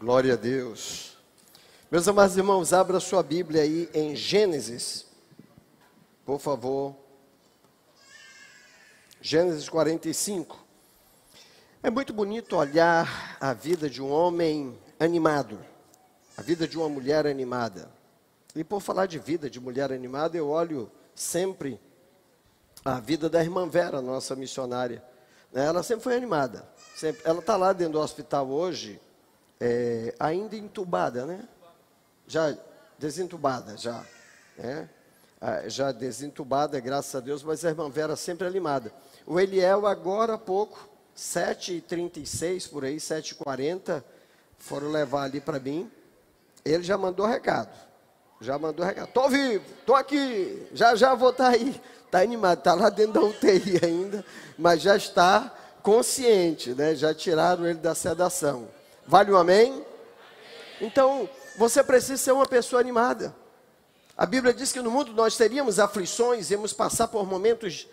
Glória a Deus. Meus amados irmãos, abra sua Bíblia aí em Gênesis. Por favor. Gênesis 45. É muito bonito olhar a vida de um homem animado, a vida de uma mulher animada. E por falar de vida de mulher animada, eu olho sempre a vida da irmã Vera, nossa missionária. Ela sempre foi animada. Sempre. Ela está lá dentro do hospital hoje, é, ainda entubada, né? Já desentubada, já. Né? Ah, já desentubada, graças a Deus, mas a irmã Vera sempre animada. O Eliel, agora há pouco, 7h36 por aí, 7h40, foram levar ali para mim. Ele já mandou recado. Já mandou recado. Estou vivo, estou aqui, já já vou estar tá aí. Está animado, está lá dentro da UTI ainda, mas já está consciente, né? Já tiraram ele da sedação. Vale um amém? Então, você precisa ser uma pessoa animada. A Bíblia diz que no mundo nós teríamos aflições, íamos passar por momentos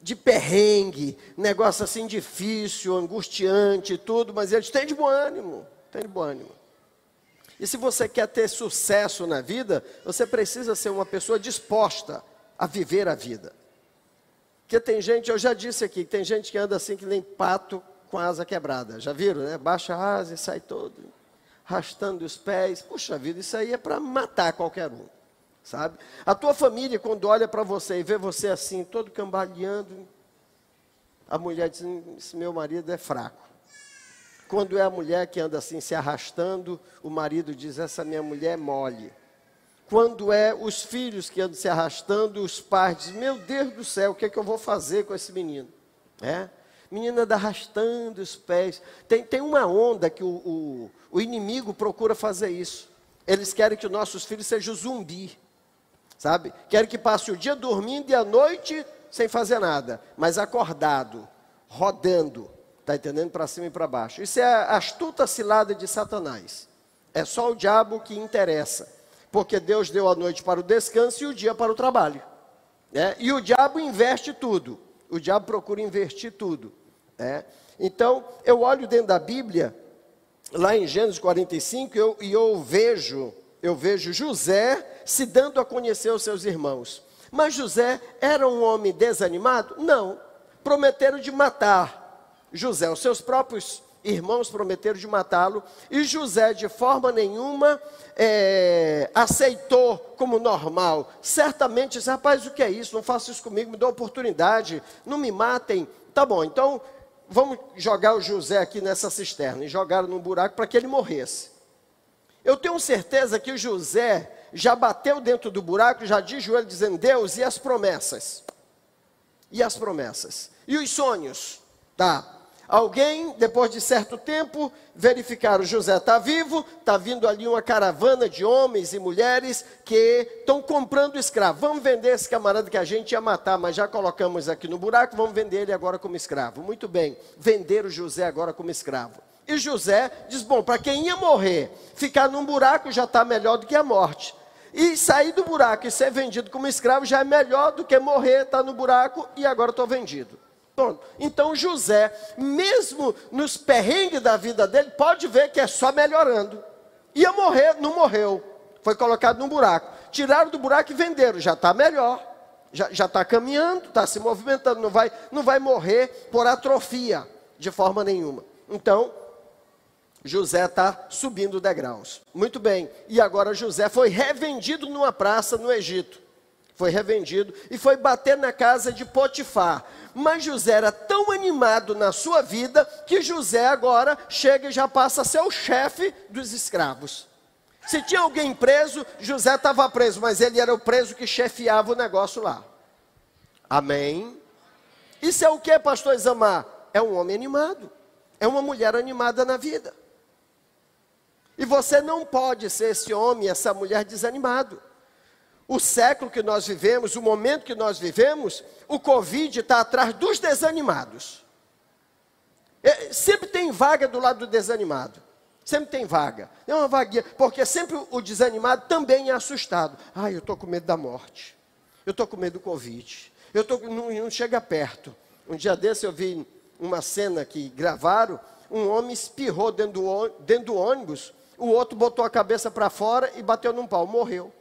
de perrengue, negócio assim difícil, angustiante e tudo, mas eles têm de bom ânimo, tem de bom ânimo. E se você quer ter sucesso na vida, você precisa ser uma pessoa disposta a viver a vida. Porque tem gente, eu já disse aqui, tem gente que anda assim que nem pato com a asa quebrada. Já viram, né? Baixa a asa e sai todo, arrastando os pés. Puxa vida, isso aí é para matar qualquer um, sabe? A tua família, quando olha para você e vê você assim, todo cambaleando, a mulher diz: Esse meu marido é fraco. Quando é a mulher que anda assim se arrastando, o marido diz: Essa minha mulher é mole. Quando é os filhos que andam se arrastando, os pais dizem: Meu Deus do céu, o que é que eu vou fazer com esse menino? É? Menina arrastando os pés. Tem, tem uma onda que o, o, o inimigo procura fazer isso. Eles querem que os nossos filhos sejam zumbi. Sabe? Querem que passe o dia dormindo e a noite sem fazer nada, mas acordado, rodando. Está entendendo? Para cima e para baixo. Isso é a astuta cilada de Satanás. É só o diabo que interessa. Porque Deus deu a noite para o descanso e o dia para o trabalho. Né? E o diabo investe tudo. O diabo procura investir tudo. Né? Então, eu olho dentro da Bíblia, lá em Gênesis 45, eu, e eu vejo, eu vejo José se dando a conhecer os seus irmãos. Mas José era um homem desanimado? Não. Prometeram de matar José. Os seus próprios irmãos prometeram de matá-lo. E José, de forma nenhuma, é, aceitou como normal. Certamente disse: rapaz, o que é isso? Não faça isso comigo, me dê oportunidade, não me matem. Tá bom, então vamos jogar o José aqui nessa cisterna. E jogaram num buraco para que ele morresse. Eu tenho certeza que o José já bateu dentro do buraco, já de joelho dizendo: Deus, e as promessas? E as promessas? E os sonhos? Tá. Alguém, depois de certo tempo, verificaram: José está vivo, está vindo ali uma caravana de homens e mulheres que estão comprando escravo. Vamos vender esse camarada que a gente ia matar, mas já colocamos aqui no buraco, vamos vender ele agora como escravo. Muito bem, venderam José agora como escravo. E José diz: Bom, para quem ia morrer, ficar num buraco já está melhor do que a morte. E sair do buraco e ser vendido como escravo já é melhor do que morrer, estar tá no buraco e agora estou vendido. Então José, mesmo nos perrengues da vida dele, pode ver que é só melhorando. Ia morrer, não morreu. Foi colocado num buraco. Tiraram do buraco e venderam. Já está melhor. Já está caminhando, está se movimentando. Não vai, não vai morrer por atrofia de forma nenhuma. Então, José está subindo degraus. Muito bem. E agora José foi revendido numa praça no Egito. Foi revendido e foi bater na casa de Potifar. Mas José era tão animado na sua vida que José agora chega e já passa a ser o chefe dos escravos. Se tinha alguém preso, José estava preso, mas ele era o preso que chefiava o negócio lá. Amém? Isso é o que, pastor Isamar? É um homem animado. É uma mulher animada na vida. E você não pode ser esse homem, essa mulher desanimado o século que nós vivemos, o momento que nós vivemos, o Covid está atrás dos desanimados. É, sempre tem vaga do lado do desanimado. Sempre tem vaga. É uma vaguinha, porque sempre o desanimado também é assustado. Ai, eu estou com medo da morte. Eu estou com medo do Covid. Eu tô, não, não chega perto. Um dia desse eu vi uma cena que gravaram um homem espirrou dentro do, dentro do ônibus, o outro botou a cabeça para fora e bateu num pau, morreu.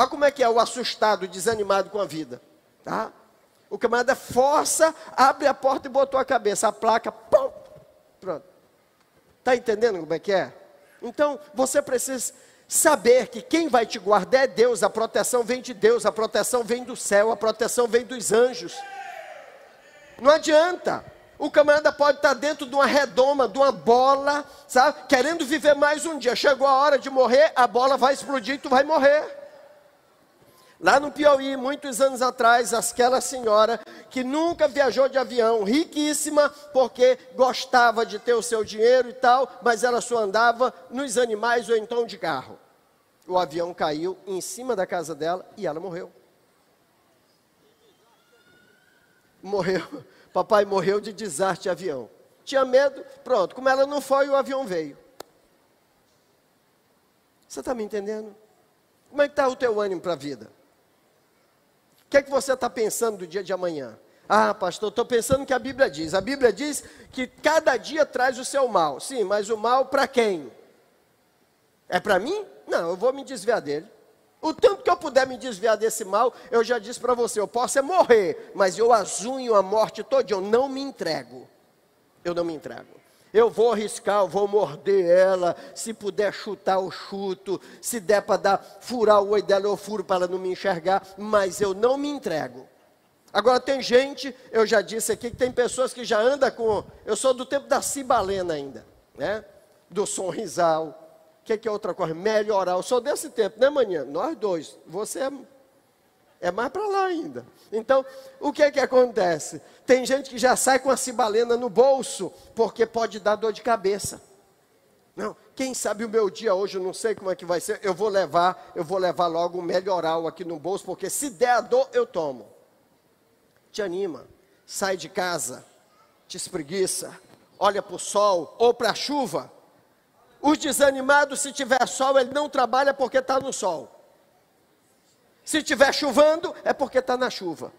Olha como é que é o assustado, desanimado com a vida. Tá? O camarada força, abre a porta e botou a cabeça, a placa, pum, pronto. Está entendendo como é que é? Então, você precisa saber que quem vai te guardar é Deus, a proteção vem de Deus, a proteção vem do céu, a proteção vem dos anjos. Não adianta. O camarada pode estar dentro de uma redoma, de uma bola, sabe? Querendo viver mais um dia. Chegou a hora de morrer, a bola vai explodir e tu vai morrer. Lá no Piauí, muitos anos atrás, aquela senhora que nunca viajou de avião, riquíssima, porque gostava de ter o seu dinheiro e tal, mas ela só andava nos animais ou então de carro. O avião caiu em cima da casa dela e ela morreu. Morreu. Papai morreu de desastre de avião. Tinha medo, pronto. Como ela não foi, o avião veio. Você está me entendendo? Como é que está o teu ânimo para a vida? O que é que você está pensando do dia de amanhã? Ah, pastor, estou pensando que a Bíblia diz. A Bíblia diz que cada dia traz o seu mal. Sim, mas o mal para quem? É para mim? Não, eu vou me desviar dele. O tanto que eu puder me desviar desse mal, eu já disse para você, eu posso é morrer, mas eu azunho a morte toda, eu não me entrego. Eu não me entrego. Eu vou arriscar, eu vou morder ela. Se puder chutar, eu chuto. Se der para dar, furar o olho dela, eu furo para ela não me enxergar. Mas eu não me entrego. Agora tem gente, eu já disse aqui, que tem pessoas que já andam com. Eu sou do tempo da cibalena ainda, né? Do sonrisal. O que, que é outra coisa? Melhorar. Eu sou desse tempo, né, manhã? Nós dois. Você é é mais para lá ainda. Então, o que é que acontece? Tem gente que já sai com a cibalena no bolso, porque pode dar dor de cabeça. Não, quem sabe o meu dia hoje, eu não sei como é que vai ser, eu vou levar, eu vou levar logo um melhoral aqui no bolso, porque se der a dor, eu tomo. Te anima, sai de casa, te espreguiça, olha para o sol ou para a chuva. Os desanimados, se tiver sol, ele não trabalha porque está no sol. Se estiver chovendo, é porque está na chuva.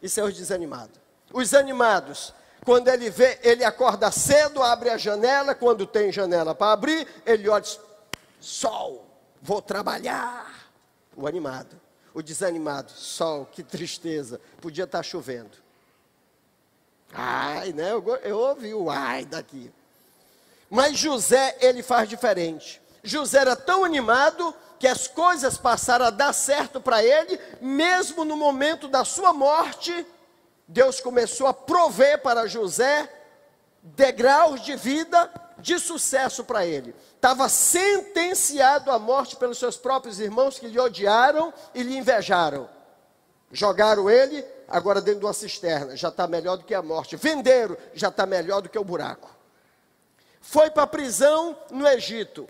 Isso é os desanimados. Os animados, quando ele vê, ele acorda cedo, abre a janela, quando tem janela para abrir, ele olha, sol, vou trabalhar. O animado. O desanimado, sol, que tristeza, podia estar tá chovendo. Ai, né? Eu, eu ouvi o ai daqui. Mas José, ele faz diferente. José era tão animado que as coisas passaram a dar certo para ele, mesmo no momento da sua morte, Deus começou a prover para José degraus de vida de sucesso para ele. Estava sentenciado à morte pelos seus próprios irmãos que lhe odiaram e lhe invejaram. Jogaram ele, agora dentro de uma cisterna, já está melhor do que a morte. Venderam, já está melhor do que o buraco. Foi para a prisão no Egito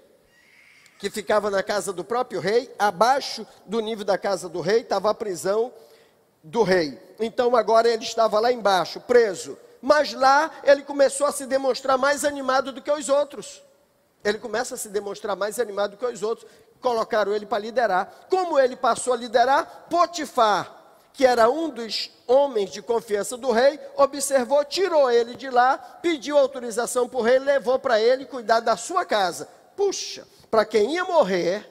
que ficava na casa do próprio rei, abaixo do nível da casa do rei estava a prisão do rei. Então agora ele estava lá embaixo, preso. Mas lá ele começou a se demonstrar mais animado do que os outros. Ele começa a se demonstrar mais animado do que os outros. Colocaram ele para liderar. Como ele passou a liderar, Potifar, que era um dos homens de confiança do rei, observou, tirou ele de lá, pediu autorização para o rei, levou para ele cuidar da sua casa. Puxa, para quem ia morrer,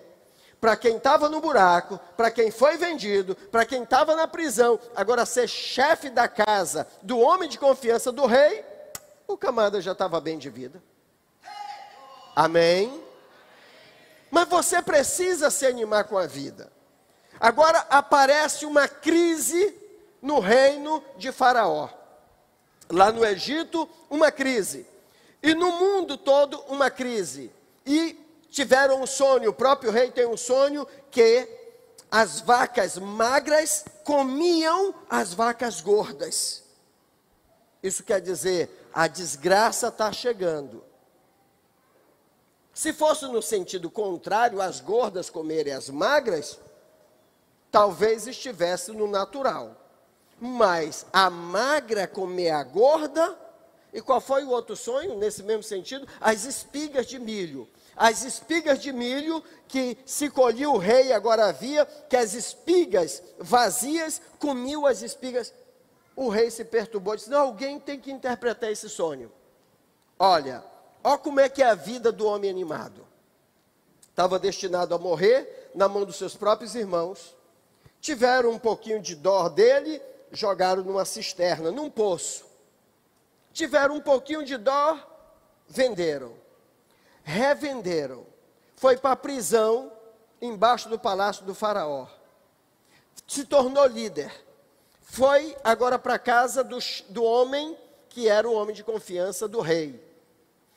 para quem estava no buraco, para quem foi vendido, para quem estava na prisão, agora ser chefe da casa do homem de confiança do rei, o camarada já estava bem de vida. Amém? Mas você precisa se animar com a vida. Agora aparece uma crise no reino de Faraó. Lá no Egito, uma crise. E no mundo todo, uma crise. E tiveram um sonho, o próprio rei tem um sonho que as vacas magras comiam as vacas gordas. Isso quer dizer, a desgraça está chegando. Se fosse no sentido contrário, as gordas comerem as magras, talvez estivesse no natural. Mas a magra comer a gorda, e qual foi o outro sonho nesse mesmo sentido? As espigas de milho as espigas de milho que se colhia o rei agora havia, que as espigas vazias comiam as espigas. o rei se perturbou e disse: Não, alguém tem que interpretar esse sonho. Olha, olha como é que é a vida do homem animado. Estava destinado a morrer na mão dos seus próprios irmãos. Tiveram um pouquinho de dor dele, jogaram numa cisterna, num poço. Tiveram um pouquinho de dor, venderam. Revenderam. Foi para a prisão, embaixo do palácio do Faraó. Se tornou líder. Foi agora para a casa do, do homem que era o homem de confiança do rei.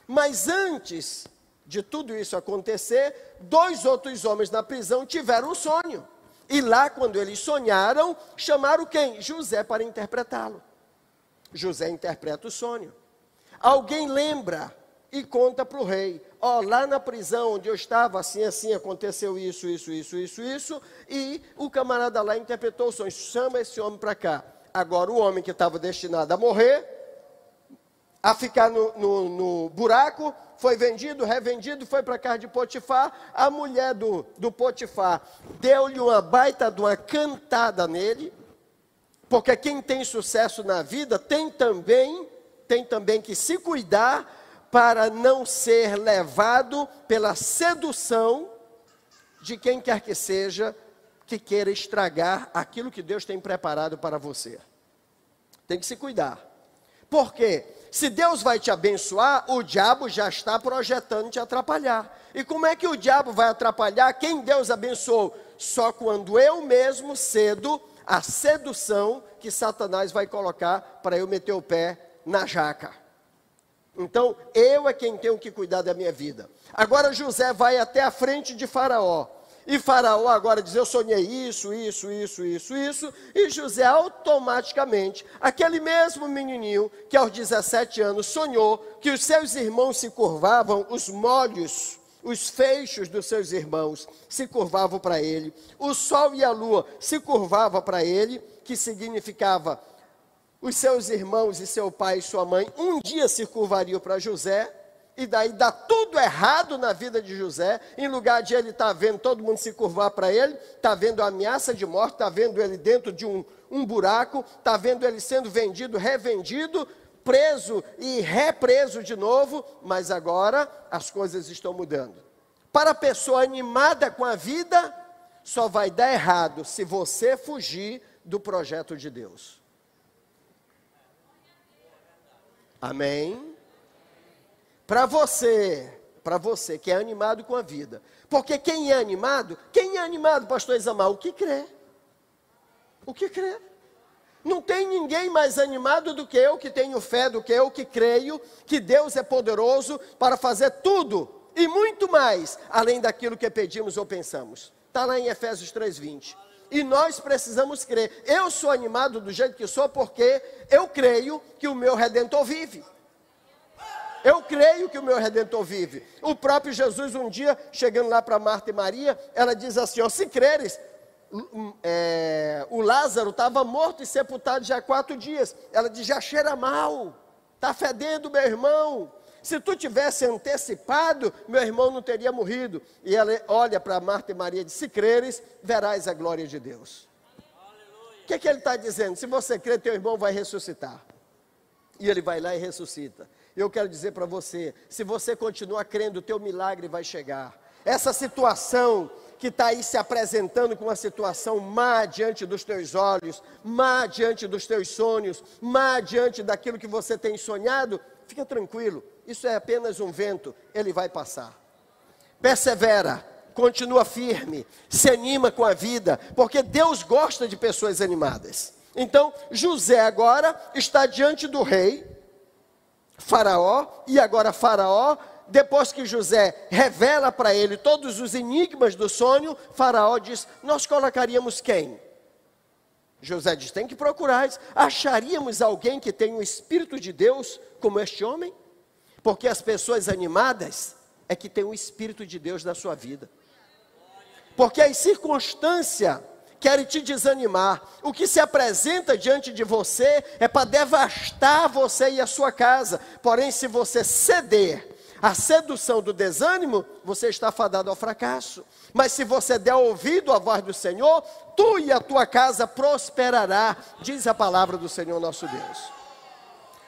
Mas antes de tudo isso acontecer, dois outros homens na prisão tiveram um sonho. E lá, quando eles sonharam, chamaram quem? José para interpretá-lo. José interpreta o sonho. Alguém lembra e conta para o rei: Ó, oh, lá na prisão onde eu estava, assim, assim, aconteceu isso, isso, isso, isso, isso, e o camarada lá interpretou o sonho: chama esse homem para cá. Agora, o homem que estava destinado a morrer, a ficar no, no, no buraco, foi vendido, revendido, foi para casa de Potifar. A mulher do, do Potifar deu-lhe uma baita de uma cantada nele, porque quem tem sucesso na vida tem também, tem também que se cuidar para não ser levado pela sedução de quem quer que seja que queira estragar aquilo que Deus tem preparado para você. Tem que se cuidar. Por quê? Se Deus vai te abençoar, o diabo já está projetando te atrapalhar. E como é que o diabo vai atrapalhar quem Deus abençoou? Só quando eu mesmo cedo a sedução que Satanás vai colocar para eu meter o pé na jaca. Então, eu é quem tenho que cuidar da minha vida. Agora José vai até a frente de Faraó. E Faraó agora diz: Eu sonhei isso, isso, isso, isso, isso. E José automaticamente, aquele mesmo menininho que aos 17 anos sonhou que os seus irmãos se curvavam, os molhos, os feixes dos seus irmãos se curvavam para ele, o sol e a lua se curvavam para ele, que significava os seus irmãos e seu pai e sua mãe um dia se curvariam para José, e daí dá tudo errado na vida de José, em lugar de ele estar tá vendo todo mundo se curvar para ele, está vendo a ameaça de morte, está vendo ele dentro de um, um buraco, está vendo ele sendo vendido, revendido, preso e represo de novo, mas agora as coisas estão mudando. Para a pessoa animada com a vida, só vai dar errado se você fugir do projeto de Deus. Amém? Para você, para você que é animado com a vida. Porque quem é animado, quem é animado, pastor Isamar? O que crê. O que crê. Não tem ninguém mais animado do que eu que tenho fé, do que eu que creio que Deus é poderoso para fazer tudo e muito mais, além daquilo que pedimos ou pensamos. Está lá em Efésios 3,20. E nós precisamos crer. Eu sou animado do jeito que sou porque eu creio que o meu redentor vive. Eu creio que o meu redentor vive. O próprio Jesus, um dia, chegando lá para Marta e Maria, ela diz assim: ó, se creres, é, o Lázaro estava morto e sepultado já há quatro dias. Ela diz: já cheira mal, está fedendo, meu irmão. Se tu tivesse antecipado, meu irmão não teria morrido. E ela olha para Marta e Maria e diz: se creres, verás a glória de Deus. O que, é que ele está dizendo? Se você crer, teu irmão vai ressuscitar. E ele vai lá e ressuscita. Eu quero dizer para você: se você continuar crendo, o teu milagre vai chegar. Essa situação que está aí se apresentando com uma situação má diante dos teus olhos, má diante dos teus sonhos, má diante daquilo que você tem sonhado, fica tranquilo, isso é apenas um vento, ele vai passar. Persevera, continua firme, se anima com a vida, porque Deus gosta de pessoas animadas. Então, José agora está diante do rei, Faraó, e agora Faraó, depois que José revela para ele todos os enigmas do sonho, Faraó diz: Nós colocaríamos quem? José diz: Tem que procurar. Acharíamos alguém que tem o Espírito de Deus como este homem? Porque as pessoas animadas é que tem o Espírito de Deus na sua vida. Porque as circunstâncias querem te desanimar. O que se apresenta diante de você é para devastar você e a sua casa. Porém, se você ceder a sedução do desânimo, você está fadado ao fracasso. Mas se você der ouvido à voz do Senhor, tu e a tua casa prosperará, diz a palavra do Senhor nosso Deus.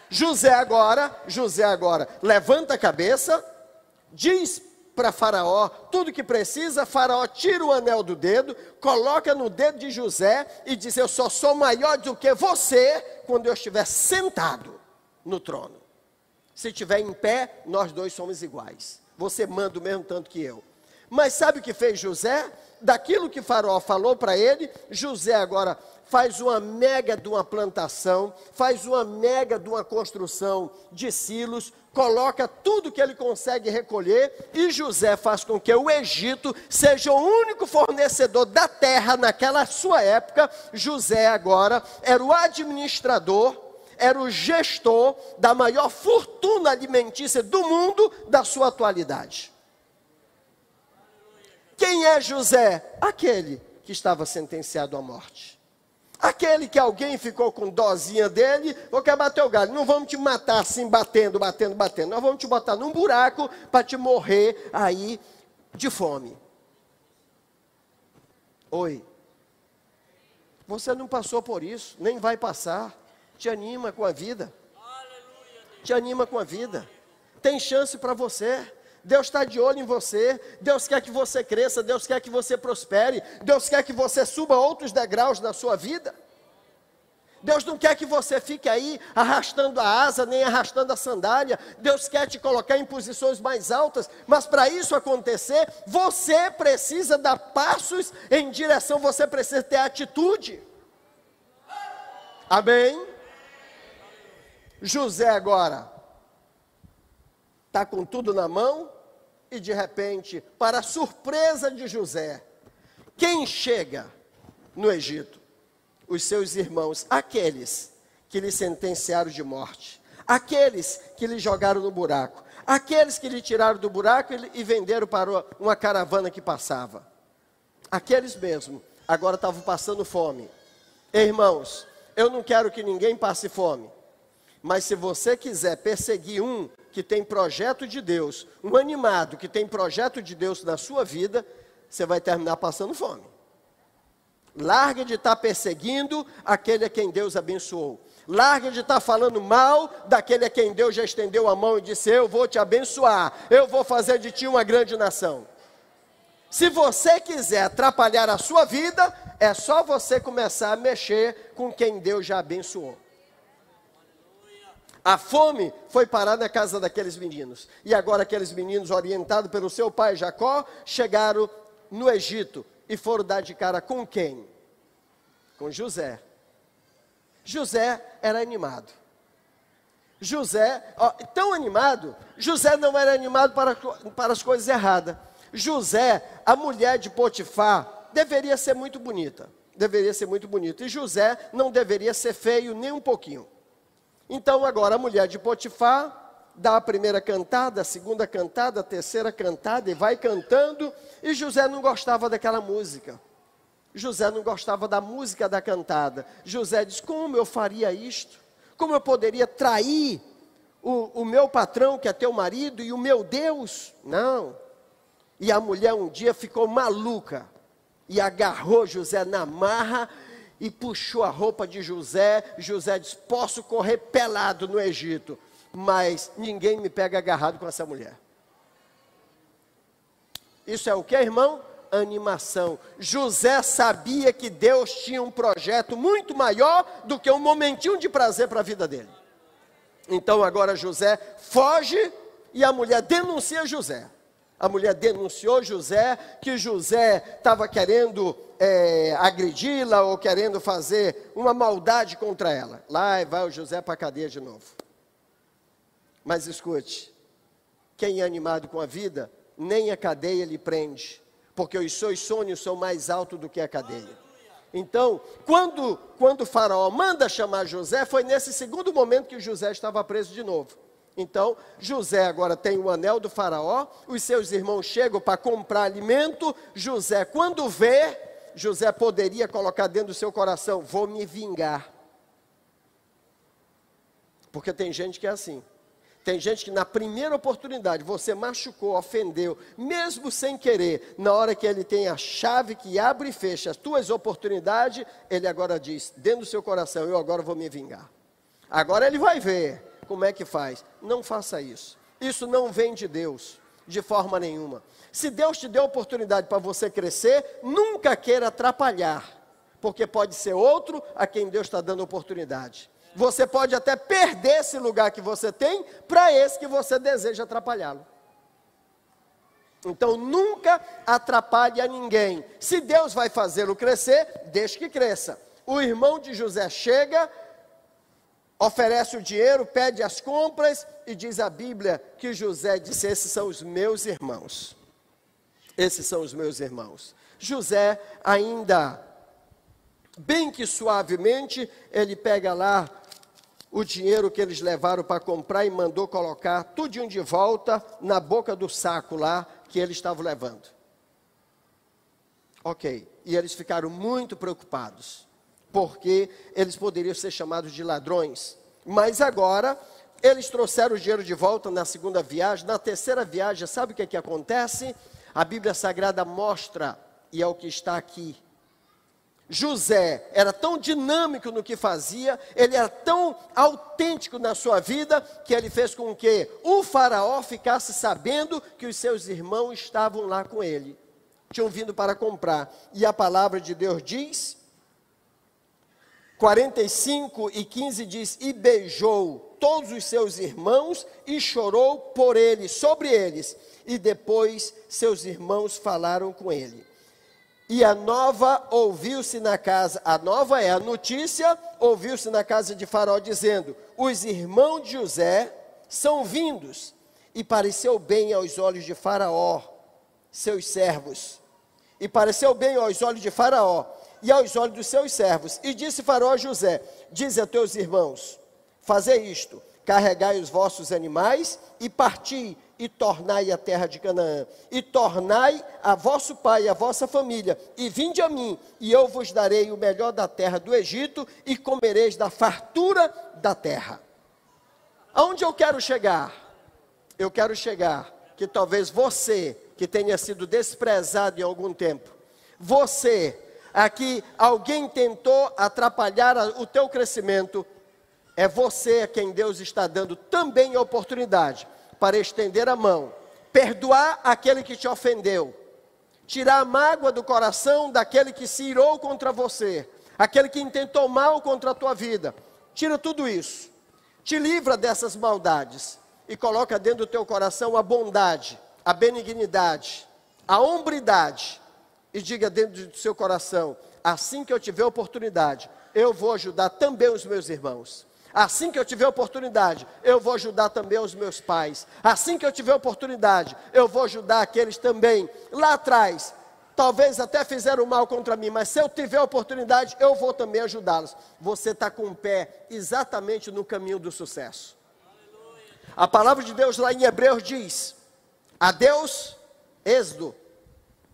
José agora, José agora, levanta a cabeça, diz para Faraó tudo que precisa. Faraó tira o anel do dedo, coloca no dedo de José e diz: Eu só sou maior do que você quando eu estiver sentado no trono. Se estiver em pé, nós dois somos iguais. Você manda o mesmo tanto que eu. Mas sabe o que fez José? Daquilo que Faraó falou para ele, José agora faz uma mega de uma plantação, faz uma mega de uma construção de silos, coloca tudo que ele consegue recolher, e José faz com que o Egito seja o único fornecedor da terra naquela sua época. José agora era o administrador, era o gestor da maior fortuna alimentícia do mundo da sua atualidade. Quem é José? Aquele que estava sentenciado à morte. Aquele que alguém ficou com dozinha dele, ou quer bater o galho, não vamos te matar assim, batendo, batendo, batendo. Nós vamos te botar num buraco para te morrer aí de fome. Oi. Você não passou por isso, nem vai passar. Te anima com a vida. Te anima com a vida. Tem chance para você. Deus está de olho em você, Deus quer que você cresça, Deus quer que você prospere, Deus quer que você suba outros degraus na sua vida. Deus não quer que você fique aí arrastando a asa, nem arrastando a sandália. Deus quer te colocar em posições mais altas, mas para isso acontecer, você precisa dar passos em direção, você precisa ter atitude. Amém? José agora está com tudo na mão e de repente, para surpresa de José, quem chega no Egito? Os seus irmãos, aqueles que lhe sentenciaram de morte, aqueles que lhe jogaram no buraco, aqueles que lhe tiraram do buraco e venderam para uma caravana que passava. Aqueles mesmo, agora estavam passando fome. Irmãos, eu não quero que ninguém passe fome. Mas se você quiser perseguir um que tem projeto de Deus, um animado que tem projeto de Deus na sua vida, você vai terminar passando fome. Larga de estar tá perseguindo aquele a quem Deus abençoou. Larga de estar tá falando mal daquele a quem Deus já estendeu a mão e disse: Eu vou te abençoar, eu vou fazer de ti uma grande nação. Se você quiser atrapalhar a sua vida, é só você começar a mexer com quem Deus já abençoou. A fome foi parar na casa daqueles meninos. E agora aqueles meninos, orientados pelo seu pai Jacó, chegaram no Egito e foram dar de cara com quem? Com José. José era animado. José, ó, tão animado, José não era animado para, para as coisas erradas. José, a mulher de Potifar, deveria ser muito bonita. Deveria ser muito bonita. E José não deveria ser feio nem um pouquinho. Então agora a mulher de Potifar dá a primeira cantada, a segunda cantada, a terceira cantada e vai cantando, e José não gostava daquela música. José não gostava da música da cantada. José diz: Como eu faria isto? Como eu poderia trair o, o meu patrão, que é teu marido, e o meu Deus? Não. E a mulher um dia ficou maluca e agarrou José na marra e puxou a roupa de José. José disse: Posso correr pelado no Egito, mas ninguém me pega agarrado com essa mulher. Isso é o que, irmão? Animação. José sabia que Deus tinha um projeto muito maior do que um momentinho de prazer para a vida dele. Então agora José foge e a mulher denuncia José. A mulher denunciou José que José estava querendo é, agredi-la ou querendo fazer uma maldade contra ela. Lá vai o José para a cadeia de novo. Mas escute: quem é animado com a vida, nem a cadeia lhe prende, porque os seus sonhos são mais altos do que a cadeia. Então, quando, quando o faraó manda chamar José, foi nesse segundo momento que José estava preso de novo. Então, José agora tem o anel do faraó, os seus irmãos chegam para comprar alimento. José, quando vê, José poderia colocar dentro do seu coração: vou me vingar. Porque tem gente que é assim. Tem gente que na primeira oportunidade você machucou, ofendeu, mesmo sem querer, na hora que ele tem a chave que abre e fecha as tuas oportunidades, ele agora diz, dentro do seu coração, eu agora vou me vingar. Agora ele vai ver como é que faz. Não faça isso. Isso não vem de Deus, de forma nenhuma. Se Deus te deu oportunidade para você crescer, nunca queira atrapalhar, porque pode ser outro a quem Deus está dando oportunidade. Você pode até perder esse lugar que você tem para esse que você deseja atrapalhá-lo. Então nunca atrapalhe a ninguém. Se Deus vai fazê-lo crescer, deixe que cresça. O irmão de José chega, oferece o dinheiro, pede as compras e diz a Bíblia que José disse: Esses são os meus irmãos. Esses são os meus irmãos. José ainda, bem que suavemente, ele pega lá o dinheiro que eles levaram para comprar e mandou colocar tudinho de volta na boca do saco lá que eles estavam levando. Ok. E eles ficaram muito preocupados, porque eles poderiam ser chamados de ladrões. Mas agora, eles trouxeram o dinheiro de volta na segunda viagem. Na terceira viagem, sabe o que, é que acontece? A Bíblia Sagrada mostra, e é o que está aqui, José era tão dinâmico no que fazia, ele era tão autêntico na sua vida, que ele fez com que o Faraó ficasse sabendo que os seus irmãos estavam lá com ele, tinham vindo para comprar. E a palavra de Deus diz, 45 e 15 diz: E beijou todos os seus irmãos e chorou por eles, sobre eles. E depois seus irmãos falaram com ele. E a nova ouviu-se na casa, a nova é a notícia, ouviu-se na casa de Faraó, dizendo: Os irmãos de José são vindos. E pareceu bem aos olhos de Faraó, seus servos. E pareceu bem aos olhos de Faraó e aos olhos dos seus servos. E disse Faraó a José: Dize a teus irmãos: Fazei isto, carregai os vossos animais e parti e tornai a terra de Canaã, e tornai a vosso pai e a vossa família, e vinde a mim, e eu vos darei o melhor da terra do Egito, e comereis da fartura da terra. Aonde eu quero chegar? Eu quero chegar que talvez você, que tenha sido desprezado em algum tempo, você, aqui alguém tentou atrapalhar o teu crescimento, é você a quem Deus está dando também a oportunidade para estender a mão, perdoar aquele que te ofendeu, tirar a mágoa do coração daquele que se irou contra você, aquele que intentou mal contra a tua vida. Tira tudo isso, te livra dessas maldades e coloca dentro do teu coração a bondade, a benignidade, a hombridade e diga dentro do seu coração: assim que eu tiver oportunidade, eu vou ajudar também os meus irmãos. Assim que eu tiver oportunidade, eu vou ajudar também os meus pais. Assim que eu tiver oportunidade, eu vou ajudar aqueles também. Lá atrás, talvez até fizeram mal contra mim, mas se eu tiver oportunidade, eu vou também ajudá-los. Você está com o pé exatamente no caminho do sucesso. A palavra de Deus lá em Hebreus diz: A Deus, Êxodo,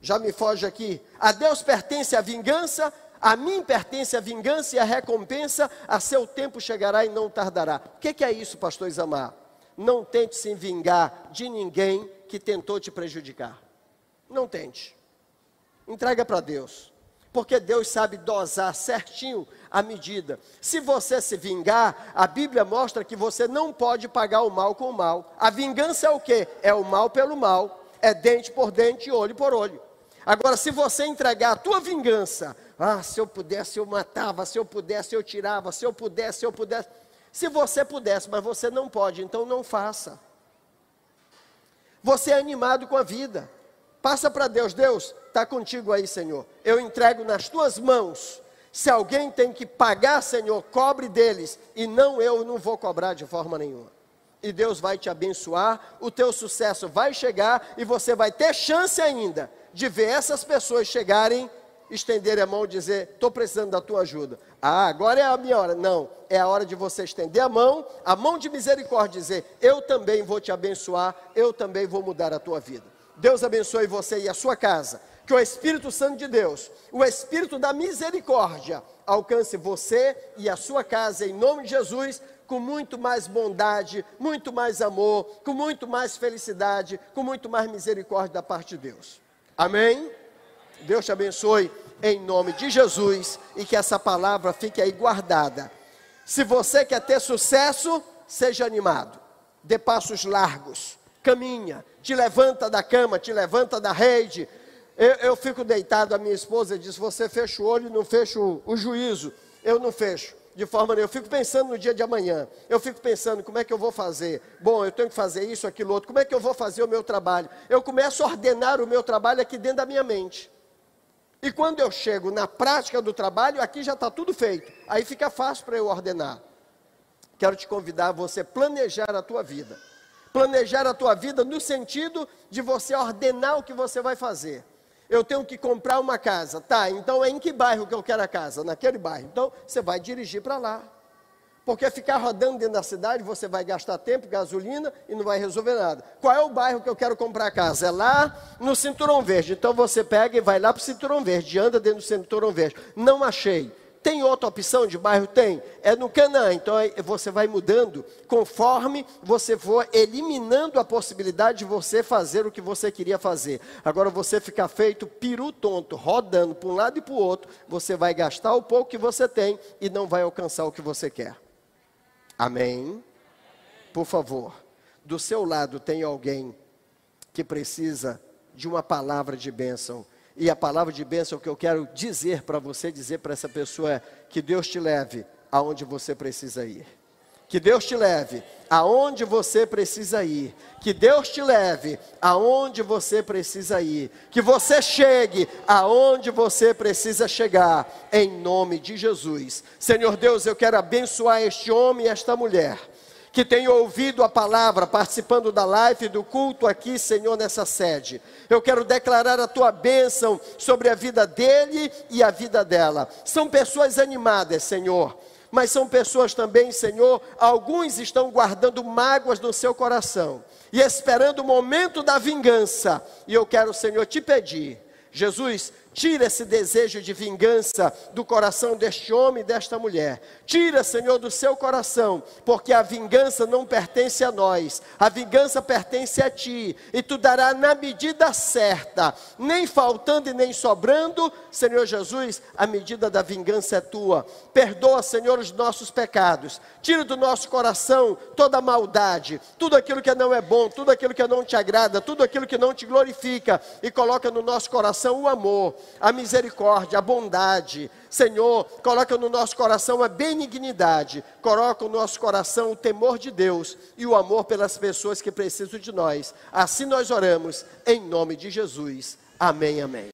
já me foge aqui, a Deus pertence a vingança a mim pertence a vingança e a recompensa, a seu tempo chegará e não tardará. O que, que é isso, pastor Isamar? Não tente se vingar de ninguém que tentou te prejudicar. Não tente. Entrega para Deus. Porque Deus sabe dosar certinho a medida. Se você se vingar, a Bíblia mostra que você não pode pagar o mal com o mal. A vingança é o quê? É o mal pelo mal. É dente por dente, olho por olho. Agora, se você entregar a tua vingança ah, se eu pudesse, eu matava, se eu pudesse, eu tirava, se eu pudesse, eu pudesse. Se você pudesse, mas você não pode, então não faça. Você é animado com a vida. Passa para Deus, Deus, está contigo aí, Senhor. Eu entrego nas tuas mãos. Se alguém tem que pagar, Senhor, cobre deles. E não eu não vou cobrar de forma nenhuma. E Deus vai te abençoar, o teu sucesso vai chegar e você vai ter chance ainda de ver essas pessoas chegarem estender a mão e dizer: Estou precisando da tua ajuda. Ah, agora é a minha hora. Não, é a hora de você estender a mão, a mão de misericórdia, dizer: Eu também vou te abençoar, eu também vou mudar a tua vida. Deus abençoe você e a sua casa. Que o Espírito Santo de Deus, o Espírito da misericórdia, alcance você e a sua casa em nome de Jesus, com muito mais bondade, muito mais amor, com muito mais felicidade, com muito mais misericórdia da parte de Deus. Amém? Deus te abençoe em nome de Jesus e que essa palavra fique aí guardada. Se você quer ter sucesso, seja animado, dê passos largos, caminha, te levanta da cama, te levanta da rede. Eu, eu fico deitado, a minha esposa diz: Você fecha o olho e não fecha o, o juízo. Eu não fecho de forma nenhuma. Eu fico pensando no dia de amanhã. Eu fico pensando como é que eu vou fazer. Bom, eu tenho que fazer isso, aquilo, outro. Como é que eu vou fazer o meu trabalho? Eu começo a ordenar o meu trabalho aqui dentro da minha mente. E quando eu chego na prática do trabalho, aqui já está tudo feito. Aí fica fácil para eu ordenar. Quero te convidar a você planejar a tua vida. Planejar a tua vida no sentido de você ordenar o que você vai fazer. Eu tenho que comprar uma casa. Tá, então é em que bairro que eu quero a casa? Naquele bairro. Então você vai dirigir para lá. Porque ficar rodando dentro da cidade, você vai gastar tempo, gasolina e não vai resolver nada. Qual é o bairro que eu quero comprar a casa? É lá no Cinturão Verde. Então você pega e vai lá para o Cinturão Verde, anda dentro do Cinturão Verde. Não achei. Tem outra opção de bairro? Tem. É no Canaã. Então você vai mudando conforme você for eliminando a possibilidade de você fazer o que você queria fazer. Agora você ficar feito peru tonto, rodando para um lado e para o outro, você vai gastar o pouco que você tem e não vai alcançar o que você quer. Amém? Por favor, do seu lado tem alguém que precisa de uma palavra de bênção e a palavra de bênção que eu quero dizer para você, dizer para essa pessoa é: que Deus te leve aonde você precisa ir. Que Deus te leve aonde você precisa ir. Que Deus te leve aonde você precisa ir. Que você chegue aonde você precisa chegar. Em nome de Jesus. Senhor Deus, eu quero abençoar este homem e esta mulher que tem ouvido a palavra, participando da live, do culto aqui, Senhor, nessa sede. Eu quero declarar a tua bênção sobre a vida dele e a vida dela. São pessoas animadas, Senhor mas são pessoas também, Senhor, alguns estão guardando mágoas no seu coração e esperando o momento da vingança. E eu quero, Senhor, te pedir, Jesus, Tira esse desejo de vingança do coração deste homem e desta mulher. Tira, Senhor, do seu coração, porque a vingança não pertence a nós, a vingança pertence a ti, e tu dará na medida certa, nem faltando e nem sobrando, Senhor Jesus, a medida da vingança é tua. Perdoa, Senhor, os nossos pecados. Tira do nosso coração toda maldade, tudo aquilo que não é bom, tudo aquilo que não te agrada, tudo aquilo que não te glorifica, e coloca no nosso coração o amor a misericórdia, a bondade. Senhor, coloca no nosso coração a benignidade, coloca no nosso coração o temor de Deus e o amor pelas pessoas que precisam de nós. Assim nós oramos, em nome de Jesus. Amém, amém.